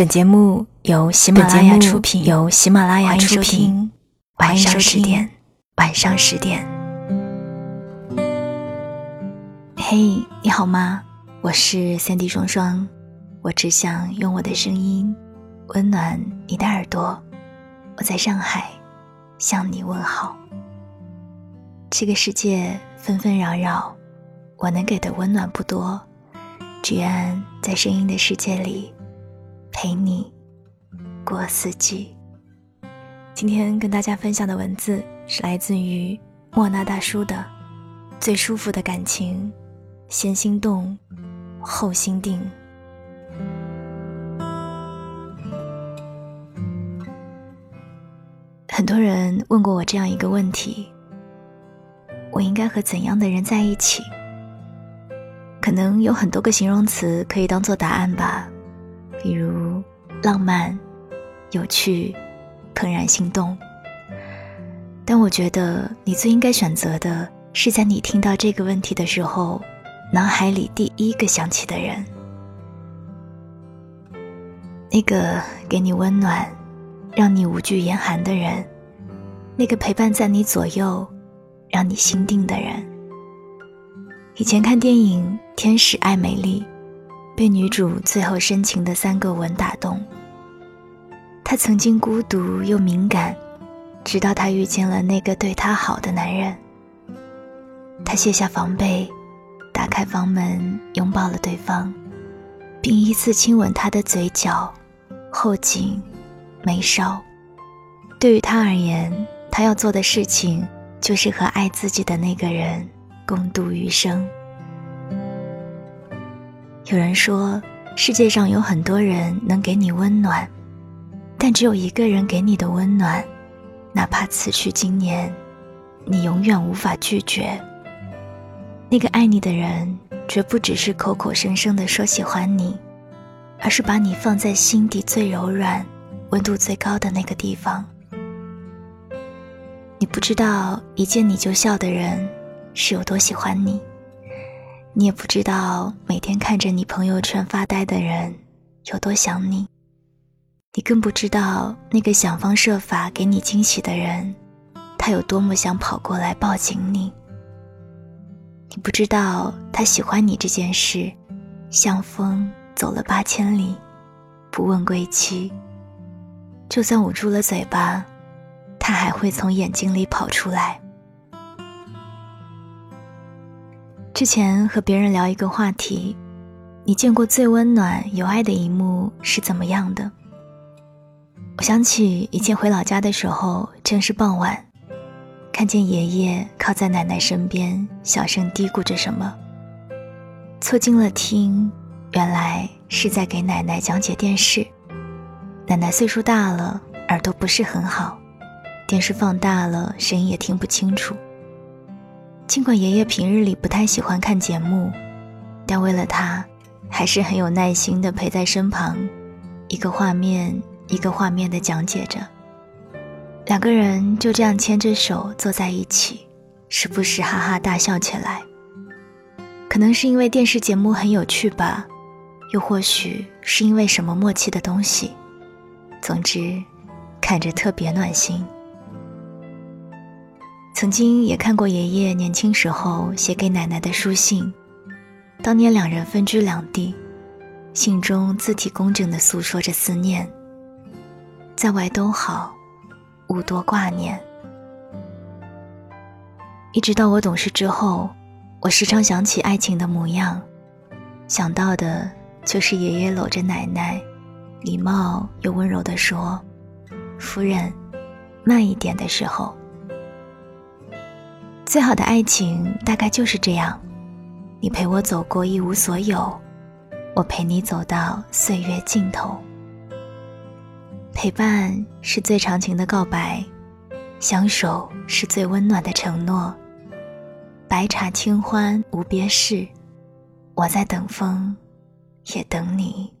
本节目由喜马拉雅出品，由喜马拉雅出品。晚上十点，晚上十点。嘿，你好吗？我是三 D 双双，我只想用我的声音温暖你的耳朵。我在上海向你问好。这个世界纷纷扰扰，我能给的温暖不多，只愿在声音的世界里。陪你过四季。今天跟大家分享的文字是来自于莫那大叔的《最舒服的感情，先心动后心定》。很多人问过我这样一个问题：我应该和怎样的人在一起？可能有很多个形容词可以当做答案吧。比如浪漫、有趣、怦然心动，但我觉得你最应该选择的是在你听到这个问题的时候，脑海里第一个想起的人，那个给你温暖、让你无惧严寒的人，那个陪伴在你左右、让你心定的人。以前看电影《天使爱美丽》。被女主最后深情的三个吻打动。她曾经孤独又敏感，直到她遇见了那个对她好的男人。她卸下防备，打开房门，拥抱了对方，并依次亲吻他的嘴角、后颈、眉梢。对于她而言，她要做的事情就是和爱自己的那个人共度余生。有人说，世界上有很多人能给你温暖，但只有一个人给你的温暖，哪怕此去经年，你永远无法拒绝。那个爱你的人，绝不只是口口声声的说喜欢你，而是把你放在心底最柔软、温度最高的那个地方。你不知道，一见你就笑的人，是有多喜欢你。你也不知道，每天看着你朋友圈发呆的人有多想你。你更不知道，那个想方设法给你惊喜的人，他有多么想跑过来抱紧你。你不知道，他喜欢你这件事，像风走了八千里，不问归期。就算捂住了嘴巴，他还会从眼睛里跑出来。之前和别人聊一个话题，你见过最温暖有爱的一幕是怎么样的？我想起以前回老家的时候，正是傍晚，看见爷爷靠在奶奶身边，小声嘀咕着什么。凑近了听，原来是在给奶奶讲解电视。奶奶岁数大了，耳朵不是很好，电视放大了，声音也听不清楚。尽管爷爷平日里不太喜欢看节目，但为了他，还是很有耐心的陪在身旁，一个画面一个画面的讲解着。两个人就这样牵着手坐在一起，时不时哈哈大笑起来。可能是因为电视节目很有趣吧，又或许是因为什么默契的东西。总之，看着特别暖心。曾经也看过爷爷年轻时候写给奶奶的书信，当年两人分居两地，信中字体工整的诉说着思念。在外都好，勿多挂念。一直到我懂事之后，我时常想起爱情的模样，想到的就是爷爷搂着奶奶，礼貌又温柔地说：“夫人，慢一点”的时候。最好的爱情大概就是这样，你陪我走过一无所有，我陪你走到岁月尽头。陪伴是最长情的告白，相守是最温暖的承诺。白茶清欢无别事，我在等风，也等你。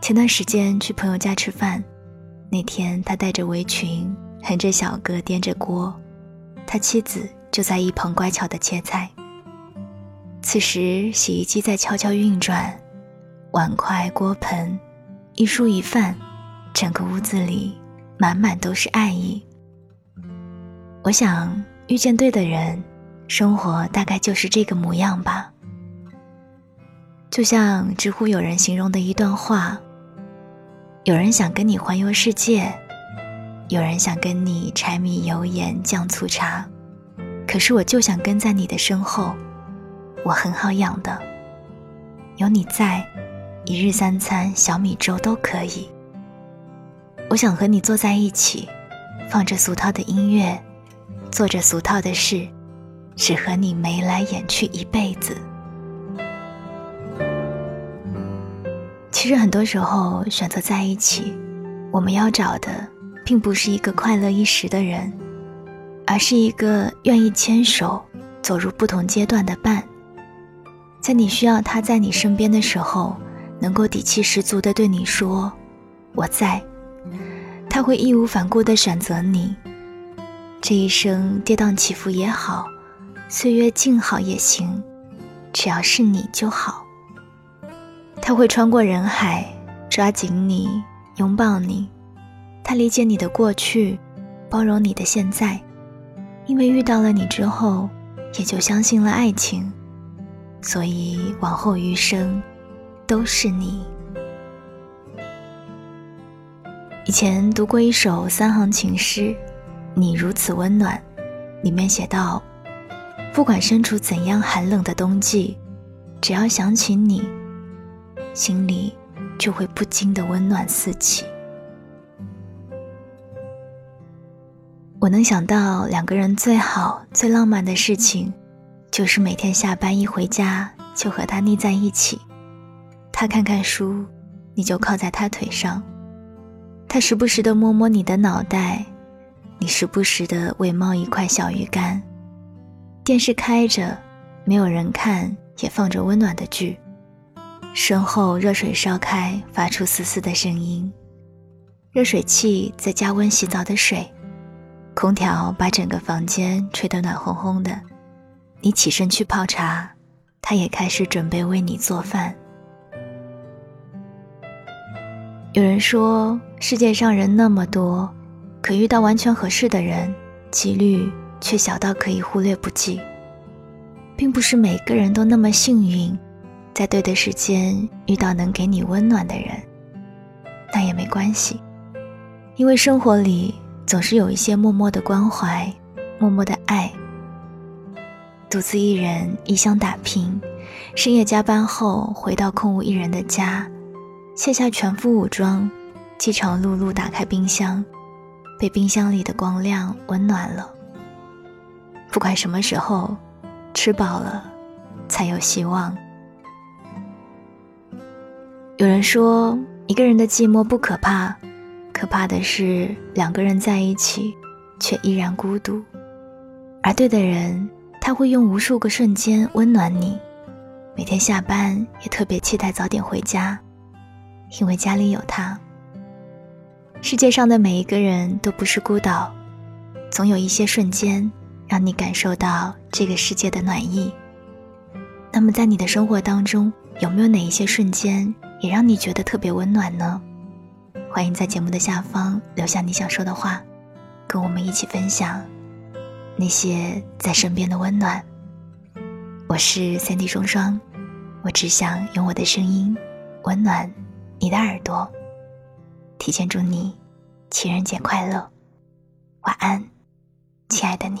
前段时间去朋友家吃饭。那天，他戴着围裙，哼着小歌，掂着锅，他妻子就在一旁乖巧的切菜。此时洗衣机在悄悄运转，碗筷锅盆一蔬一饭，整个屋子里满满都是爱意。我想遇见对的人，生活大概就是这个模样吧。就像知乎有人形容的一段话：有人想跟你环游世界，有人想跟你柴米油盐酱醋茶，可是我就想跟在你的身后。我很好养的，有你在，一日三餐小米粥都可以。我想和你坐在一起，放着俗套的音乐，做着俗套的事，只和你眉来眼去一辈子。其实很多时候选择在一起，我们要找的并不是一个快乐一时的人，而是一个愿意牵手走入不同阶段的伴。在你需要他在你身边的时候，能够底气十足的对你说：“我在。”他会义无反顾的选择你。这一生跌宕起伏也好，岁月静好也行，只要是你就好。他会穿过人海，抓紧你，拥抱你。他理解你的过去，包容你的现在，因为遇到了你之后，也就相信了爱情，所以往后余生，都是你。以前读过一首三行情诗，《你如此温暖》，里面写道：不管身处怎样寒冷的冬季，只要想起你。心里就会不禁的温暖四起。我能想到两个人最好最浪漫的事情，就是每天下班一回家就和他腻在一起，他看看书，你就靠在他腿上，他时不时的摸摸你的脑袋，你时不时的喂猫一块小鱼干，电视开着，没有人看，也放着温暖的剧。身后热水烧开，发出嘶嘶的声音。热水器在加温洗澡的水，空调把整个房间吹得暖烘烘的。你起身去泡茶，他也开始准备为你做饭。有人说，世界上人那么多，可遇到完全合适的人，几率却小到可以忽略不计。并不是每个人都那么幸运。在对的时间遇到能给你温暖的人，那也没关系，因为生活里总是有一些默默的关怀，默默的爱。独自一人异乡打拼，深夜加班后回到空无一人的家，卸下全副武装，饥肠辘辘打开冰箱，被冰箱里的光亮温暖了。不管什么时候，吃饱了，才有希望。有人说，一个人的寂寞不可怕，可怕的是两个人在一起，却依然孤独。而对的人，他会用无数个瞬间温暖你。每天下班也特别期待早点回家，因为家里有他。世界上的每一个人都不是孤岛，总有一些瞬间让你感受到这个世界的暖意。那么，在你的生活当中，有没有哪一些瞬间？也让你觉得特别温暖呢。欢迎在节目的下方留下你想说的话，跟我们一起分享那些在身边的温暖。我是三 D 双双，我只想用我的声音温暖你的耳朵。提前祝你情人节快乐，晚安，亲爱的你。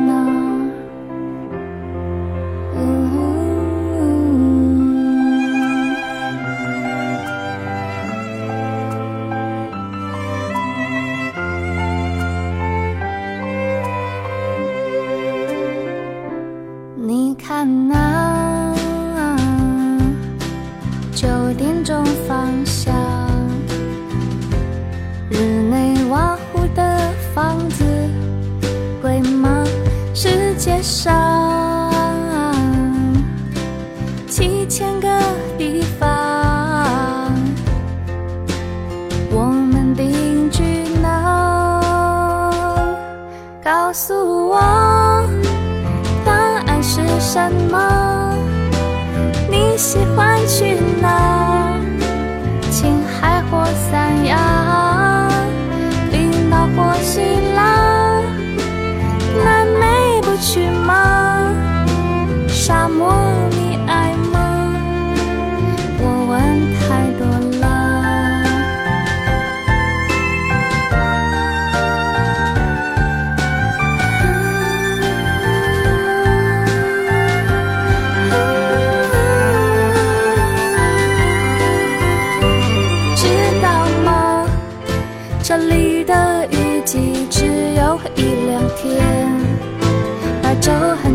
so